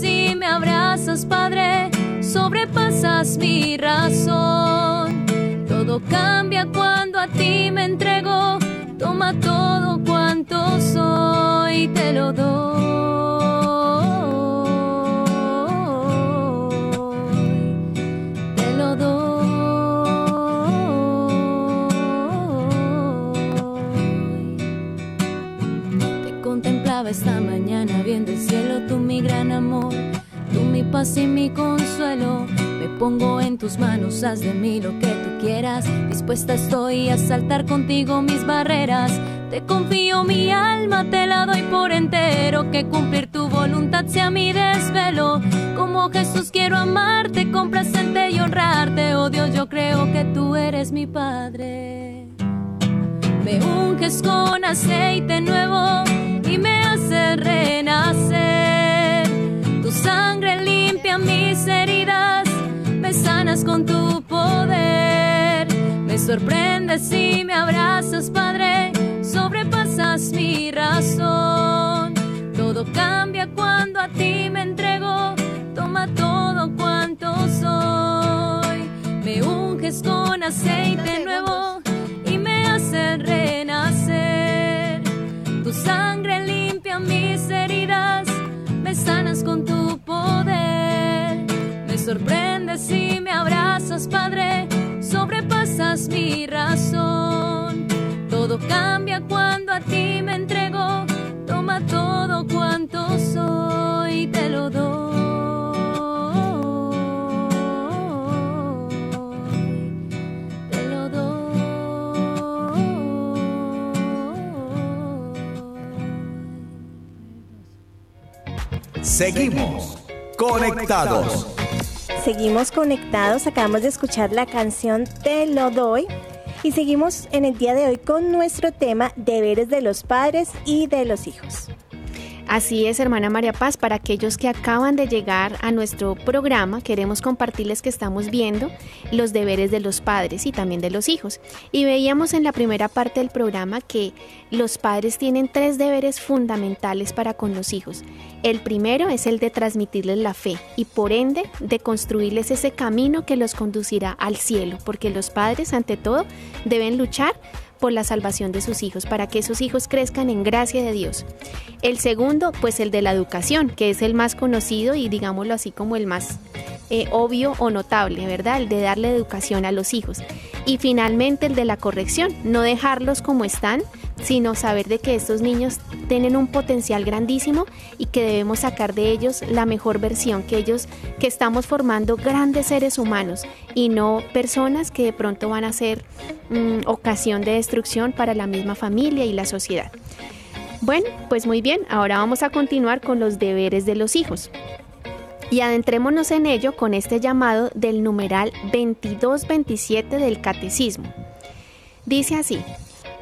Y me abrazas, Padre, sobrepasas mi razón. Todo cambia cuando a ti me entrego. Toma todo cuanto soy, te lo doy. Paz y mi consuelo. Me pongo en tus manos, haz de mí lo que tú quieras. Dispuesta estoy a saltar contigo mis barreras. Te confío mi alma, te la doy por entero. Que cumplir tu voluntad sea mi desvelo. Como Jesús quiero amarte, complacente y honrarte. Oh Dios, yo creo que tú eres mi Padre. Me unges con aceite nuevo y me hace renacer. Con tu poder. Me sorprendes y me abrazas, Padre, sobrepasas mi razón. Todo cambia cuando a ti me entrego, toma todo cuanto soy. Me unges con aceite nuevo y me hace renacer. Tu sangre limpia mis heridas, me sanas con tu sorprendes y me abrazas, Padre, sobrepasas mi razón. Todo cambia cuando a ti me entrego, toma todo cuanto soy, te lo doy. Te lo doy. Seguimos conectados. Seguimos conectados, acabamos de escuchar la canción Te lo doy y seguimos en el día de hoy con nuestro tema deberes de los padres y de los hijos. Así es, hermana María Paz, para aquellos que acaban de llegar a nuestro programa, queremos compartirles que estamos viendo los deberes de los padres y también de los hijos. Y veíamos en la primera parte del programa que los padres tienen tres deberes fundamentales para con los hijos. El primero es el de transmitirles la fe y por ende de construirles ese camino que los conducirá al cielo, porque los padres ante todo deben luchar por la salvación de sus hijos, para que esos hijos crezcan en gracia de Dios. El segundo, pues el de la educación, que es el más conocido y digámoslo así como el más eh, obvio o notable, ¿verdad? El de darle educación a los hijos. Y finalmente el de la corrección, no dejarlos como están, sino saber de que estos niños tienen un potencial grandísimo y que debemos sacar de ellos la mejor versión, que ellos que estamos formando grandes seres humanos y no personas que de pronto van a ser mmm, ocasión de destrucción para la misma familia y la sociedad. Bueno, pues muy bien, ahora vamos a continuar con los deberes de los hijos. Y adentrémonos en ello con este llamado del numeral 2227 del Catecismo. Dice así,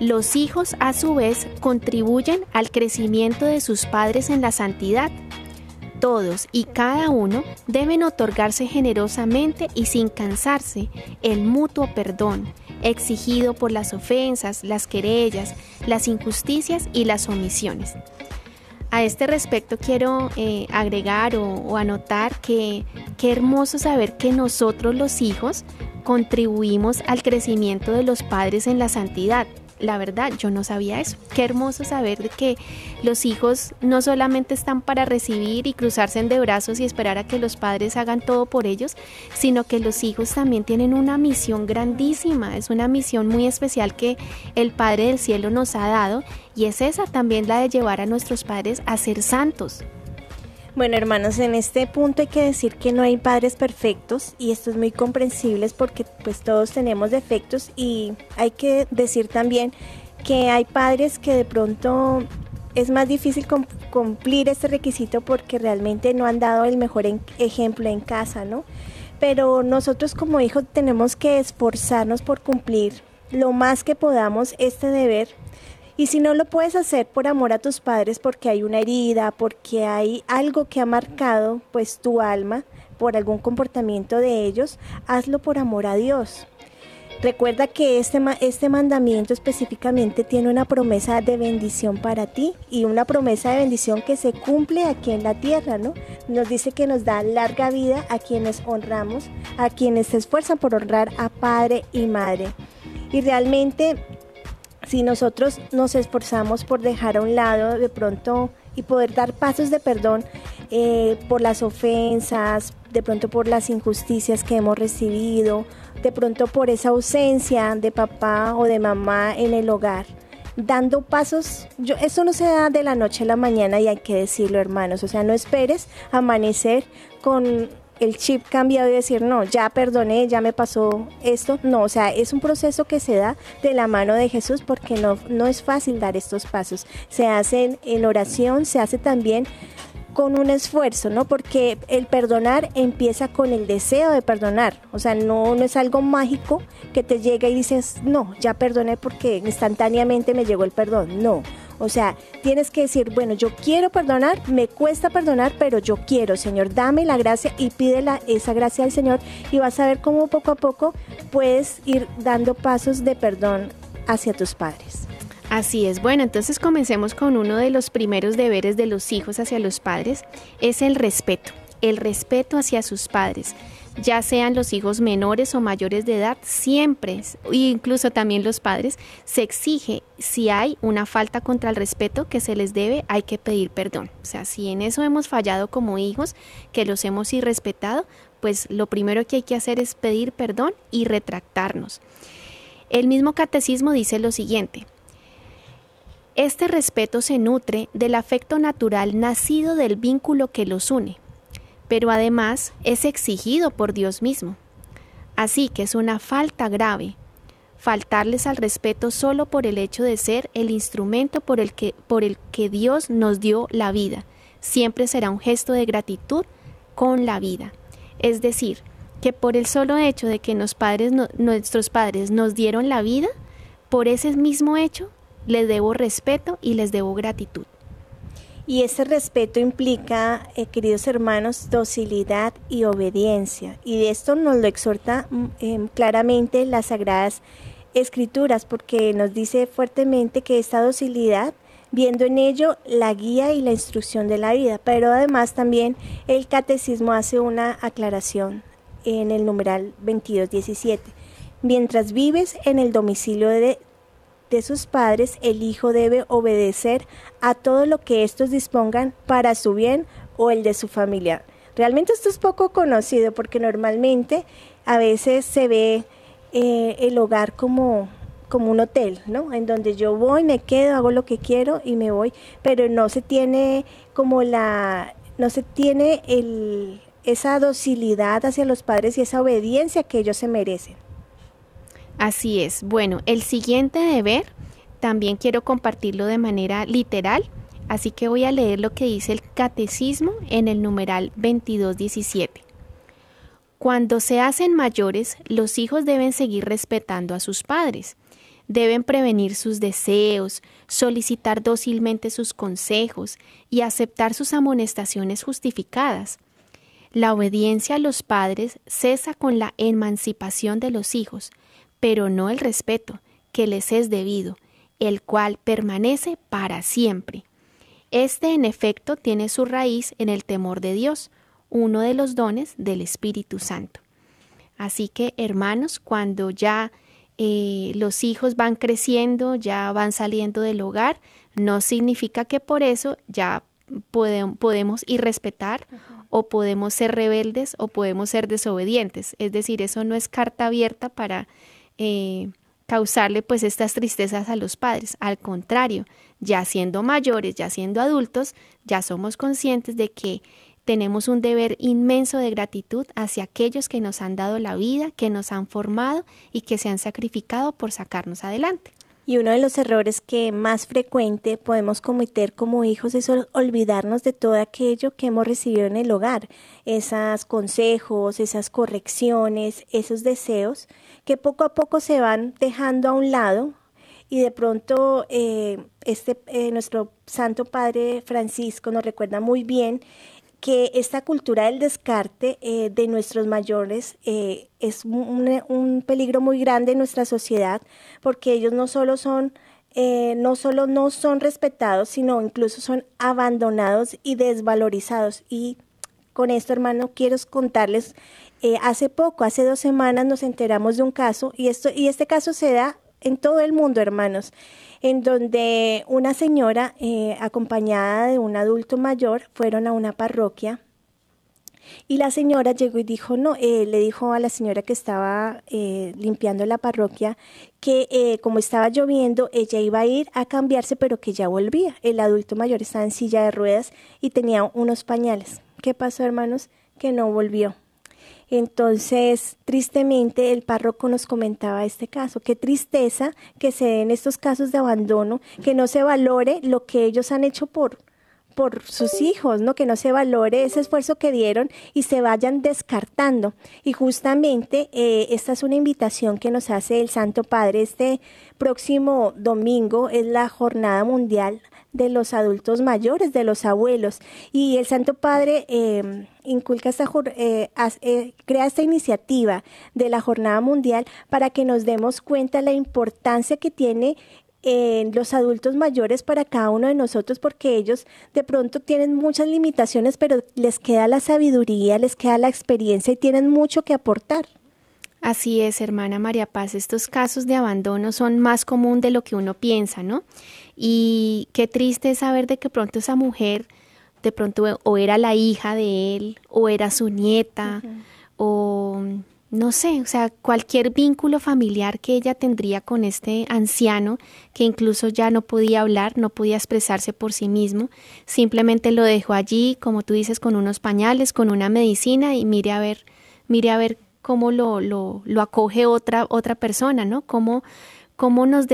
los hijos a su vez contribuyen al crecimiento de sus padres en la santidad. Todos y cada uno deben otorgarse generosamente y sin cansarse el mutuo perdón exigido por las ofensas, las querellas, las injusticias y las omisiones. A este respecto quiero eh, agregar o, o anotar que qué hermoso saber que nosotros los hijos contribuimos al crecimiento de los padres en la santidad la verdad, yo no sabía eso. Qué hermoso saber que los hijos no solamente están para recibir y cruzarse de brazos y esperar a que los padres hagan todo por ellos, sino que los hijos también tienen una misión grandísima, es una misión muy especial que el Padre del Cielo nos ha dado y es esa también la de llevar a nuestros padres a ser santos. Bueno, hermanos, en este punto hay que decir que no hay padres perfectos y esto es muy comprensible porque pues todos tenemos defectos y hay que decir también que hay padres que de pronto es más difícil cumplir este requisito porque realmente no han dado el mejor ejemplo en casa, ¿no? Pero nosotros como hijos tenemos que esforzarnos por cumplir lo más que podamos este deber y si no lo puedes hacer por amor a tus padres, porque hay una herida, porque hay algo que ha marcado pues tu alma por algún comportamiento de ellos, hazlo por amor a Dios. Recuerda que este, este mandamiento específicamente tiene una promesa de bendición para ti y una promesa de bendición que se cumple aquí en la tierra, ¿no? Nos dice que nos da larga vida a quienes honramos, a quienes se esfuerzan por honrar a padre y madre. Y realmente, si nosotros nos esforzamos por dejar a un lado de pronto y poder dar pasos de perdón eh, por las ofensas, de pronto por las injusticias que hemos recibido, de pronto por esa ausencia de papá o de mamá en el hogar. Dando pasos, yo, eso no se da de la noche a la mañana y hay que decirlo hermanos, o sea, no esperes amanecer con el chip cambiado y decir, no, ya perdoné, ya me pasó esto. No, o sea, es un proceso que se da de la mano de Jesús porque no, no es fácil dar estos pasos. Se hacen en oración, se hace también con un esfuerzo, ¿no? Porque el perdonar empieza con el deseo de perdonar. O sea, no, no es algo mágico que te llega y dices, no, ya perdoné porque instantáneamente me llegó el perdón. No. O sea, tienes que decir, bueno, yo quiero perdonar, me cuesta perdonar, pero yo quiero, Señor, dame la gracia y pide esa gracia al Señor y vas a ver cómo poco a poco puedes ir dando pasos de perdón hacia tus padres. Así es, bueno, entonces comencemos con uno de los primeros deberes de los hijos hacia los padres, es el respeto, el respeto hacia sus padres, ya sean los hijos menores o mayores de edad, siempre, incluso también los padres, se exige si hay una falta contra el respeto que se les debe, hay que pedir perdón. O sea, si en eso hemos fallado como hijos, que los hemos irrespetado, pues lo primero que hay que hacer es pedir perdón y retractarnos. El mismo catecismo dice lo siguiente, este respeto se nutre del afecto natural nacido del vínculo que los une, pero además es exigido por Dios mismo. Así que es una falta grave faltarles al respeto solo por el hecho de ser el instrumento por el que, Dios nos dio la vida. Siempre será un gesto de gratitud con la vida. Es decir, que por el solo hecho de que nuestros padres nos dieron la vida, por ese mismo hecho les debo respeto y les debo gratitud. Y ese respeto implica, eh, queridos hermanos, docilidad y obediencia. Y de esto nos lo exhorta mm, em, claramente las Sagradas Escrituras, porque nos dice fuertemente que esta docilidad, viendo en ello la guía y la instrucción de la vida, pero además también el catecismo hace una aclaración en el numeral 2217. Mientras vives en el domicilio de, de sus padres, el hijo debe obedecer a todo lo que estos dispongan para su bien o el de su familia. Realmente esto es poco conocido porque normalmente a veces se ve eh, el hogar como, como un hotel, ¿no? En donde yo voy, me quedo, hago lo que quiero y me voy, pero no se tiene como la, no se tiene el, esa docilidad hacia los padres y esa obediencia que ellos se merecen. Así es. Bueno, el siguiente deber también quiero compartirlo de manera literal, así que voy a leer lo que dice el catecismo en el numeral 2217. Cuando se hacen mayores, los hijos deben seguir respetando a sus padres. Deben prevenir sus deseos, solicitar dócilmente sus consejos y aceptar sus amonestaciones justificadas. La obediencia a los padres cesa con la emancipación de los hijos, pero no el respeto que les es debido, el cual permanece para siempre. Este, en efecto, tiene su raíz en el temor de Dios, uno de los dones del Espíritu Santo. Así que, hermanos, cuando ya eh, los hijos van creciendo, ya van saliendo del hogar, no significa que por eso ya podemos irrespetar o podemos ser rebeldes o podemos ser desobedientes. Es decir, eso no es carta abierta para eh, causarle pues estas tristezas a los padres. Al contrario, ya siendo mayores, ya siendo adultos, ya somos conscientes de que tenemos un deber inmenso de gratitud hacia aquellos que nos han dado la vida, que nos han formado y que se han sacrificado por sacarnos adelante. Y uno de los errores que más frecuente podemos cometer como hijos es olvidarnos de todo aquello que hemos recibido en el hogar, esos consejos, esas correcciones, esos deseos que poco a poco se van dejando a un lado y de pronto eh, este, eh, nuestro Santo Padre Francisco nos recuerda muy bien que esta cultura del descarte eh, de nuestros mayores es un, peligro muy grande en nuestra sociedad porque ellos no solo son no solo no son respetados sino incluso son abandonados y desvalorizados. Y con esto hermano quiero contarles hace poco hace dos semanas nos enteramos de un caso y esto y este caso se da en todo el mundo hermanos en donde una señora eh, acompañada de un adulto mayor fueron a una parroquia y la señora llegó y dijo, no, eh, le dijo a la señora que estaba eh, limpiando la parroquia que como estaba lloviendo, ella iba a ir a cambiarse, pero que ya volvía. El adulto mayor estaba en silla de ruedas y tenía unos pañales. ¿Qué pasó, hermanos? Que no volvió. Entonces, tristemente, el párroco nos comentaba este caso. Qué tristeza que se den estos casos de abandono, que no se valore lo que ellos han hecho por, por sus hijos, ¿no? Que no se valore ese esfuerzo que dieron y se vayan descartando. Y justamente eh, esta es una invitación que nos hace el Santo Padre. Este próximo domingo es la Jornada Mundial de los adultos mayores, de los abuelos. Y el Santo Padre eh, inculca esta, eh, eh, crea esta iniciativa de la Jornada Mundial para que nos demos cuenta la importancia que tiene en los adultos mayores para cada uno de nosotros porque ellos de pronto tienen muchas limitaciones pero les queda la sabiduría, les queda la experiencia y tienen mucho que aportar. Así es, hermana María Paz, estos casos de abandono son más común de lo que uno piensa, ¿no? Y qué triste es saber de que pronto esa mujer, de pronto o era la hija de él, o era su nieta, o no sé, o sea, cualquier vínculo familiar que ella tendría con este anciano, que incluso ya no podía hablar, no podía expresarse por sí mismo, simplemente lo dejó allí, como tú dices, con unos pañales, con una medicina y mire a ver, mire a ver cómo lo, lo, lo acoge otra, otra persona, ¿no? Cómo, cómo nos,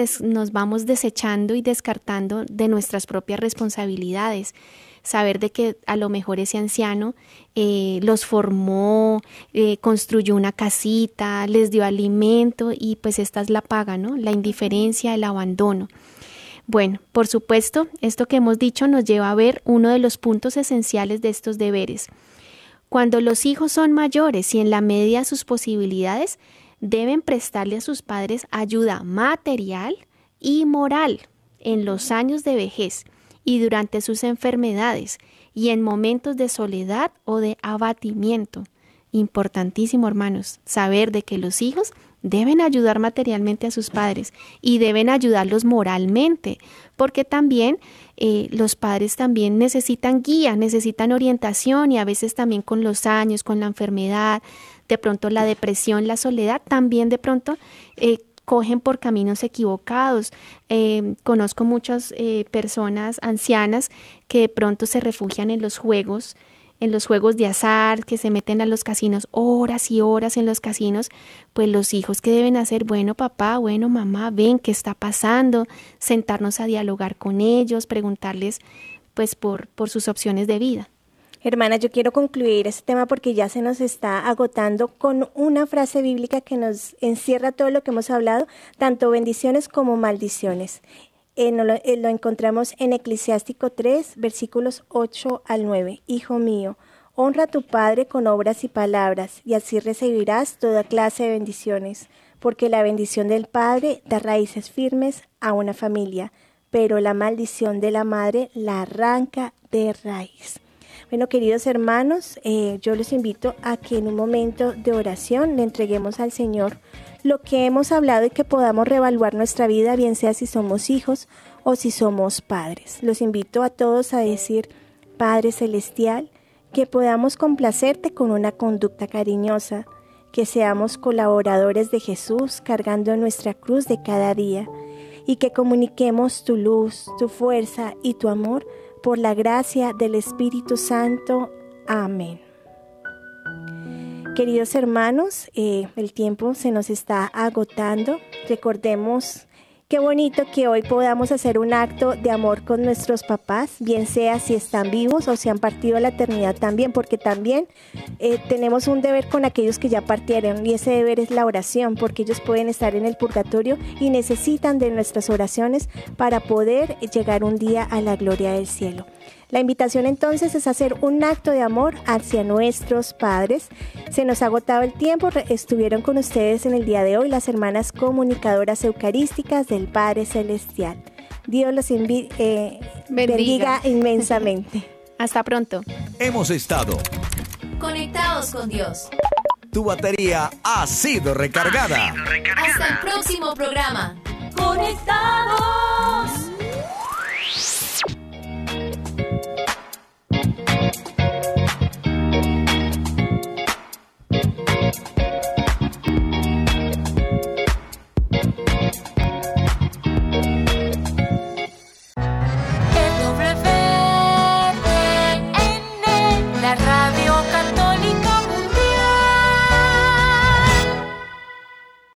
vamos desechando y descartando de nuestras propias responsabilidades. Saber de que a lo mejor ese anciano eh, los formó, eh, construyó una casita, les dio alimento y pues esta es la paga, ¿no? La indiferencia, el abandono. Bueno, por supuesto, esto que hemos dicho nos lleva a ver uno de los puntos esenciales de estos deberes. Cuando los hijos son mayores y en la medida de sus posibilidades, deben prestarle a sus padres ayuda material y moral en los años de vejez y durante sus enfermedades y en momentos de soledad o de abatimiento. Importantísimo, hermanos, saber de que los hijos deben ayudar materialmente a sus padres y deben ayudarlos moralmente, porque también eh, los padres también necesitan guía, necesitan orientación y a veces también con los años, con la enfermedad, de pronto la depresión, la soledad, también de pronto eh, cogen por caminos equivocados. Eh, conozco muchas personas ancianas que de pronto se refugian en los juegos, en los juegos de azar, que se meten a los casinos horas y horas en los casinos, pues los hijos que deben hacer, bueno papá, bueno mamá, ven qué está pasando, sentarnos a dialogar con ellos, preguntarles pues por, por sus opciones de vida. Hermana, yo quiero concluir este tema porque ya se nos está agotando con una frase bíblica que nos encierra todo lo que hemos hablado, tanto bendiciones como maldiciones. Eh, eh, lo, encontramos en Eclesiástico 3, versículos 8 al 9. Hijo mío, honra a tu Padre con obras y palabras, y así recibirás toda clase de bendiciones, porque la bendición del Padre da raíces firmes a una familia, pero la maldición de la madre la arranca de raíz. Bueno, queridos hermanos, eh, yo los invito a que en un momento de oración le entreguemos al Señor lo que hemos hablado y que podamos reevaluar nuestra vida, bien sea si somos hijos o si somos padres. Los invito a todos a decir, Padre Celestial, que podamos complacerte con una conducta cariñosa, que seamos colaboradores de Jesús cargando nuestra cruz de cada día y que comuniquemos tu luz, tu fuerza y tu amor por la gracia del Espíritu Santo. Amén. Queridos hermanos, eh, el tiempo se nos está agotando. Recordemos qué bonito que hoy podamos hacer un acto de amor con nuestros papás, bien sea si están vivos o si han partido a la eternidad también, porque también eh, tenemos un deber con aquellos que ya partieron y ese deber es la oración, porque ellos pueden estar en el purgatorio y necesitan de nuestras oraciones para poder llegar un día a la gloria del cielo. La invitación entonces es hacer un acto de amor hacia nuestros padres. Se nos ha agotado el tiempo, estuvieron con ustedes en el día de hoy las hermanas comunicadoras eucarísticas del Padre Celestial. Dios los eh, bendiga inmensamente. Hasta pronto. Hemos estado conectados con Dios. Tu batería ha sido recargada. Hasta el próximo programa. Conectados.